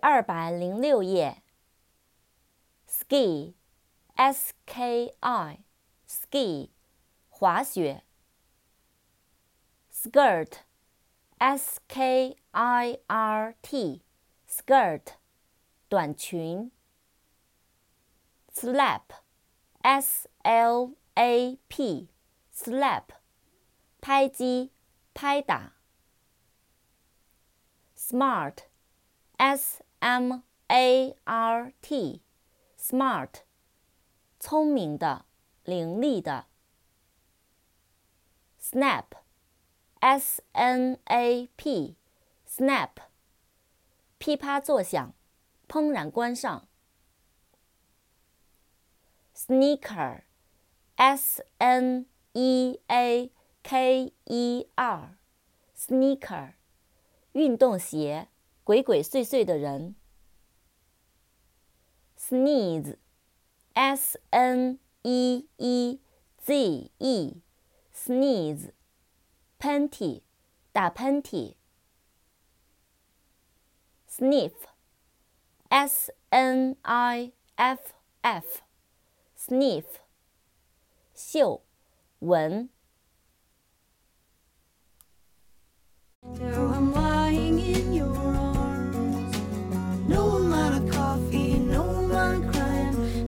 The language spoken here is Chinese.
二百零六页。ski，s k i，ski，滑雪。skirt，s k i r t，skirt，短裙。slap，s l a p，slap，拍击、拍打。 S M A R T，smart，聪明的、伶俐的。snap，s n a p，snap，噼啪作响，砰然关上。sneaker，s n e a k e r，sneaker。运动鞋，鬼鬼祟祟的人。sneeze，s n e e z e，sneeze，喷嚏，打喷嚏。sniff，s n i f f，sniff，嗅，闻。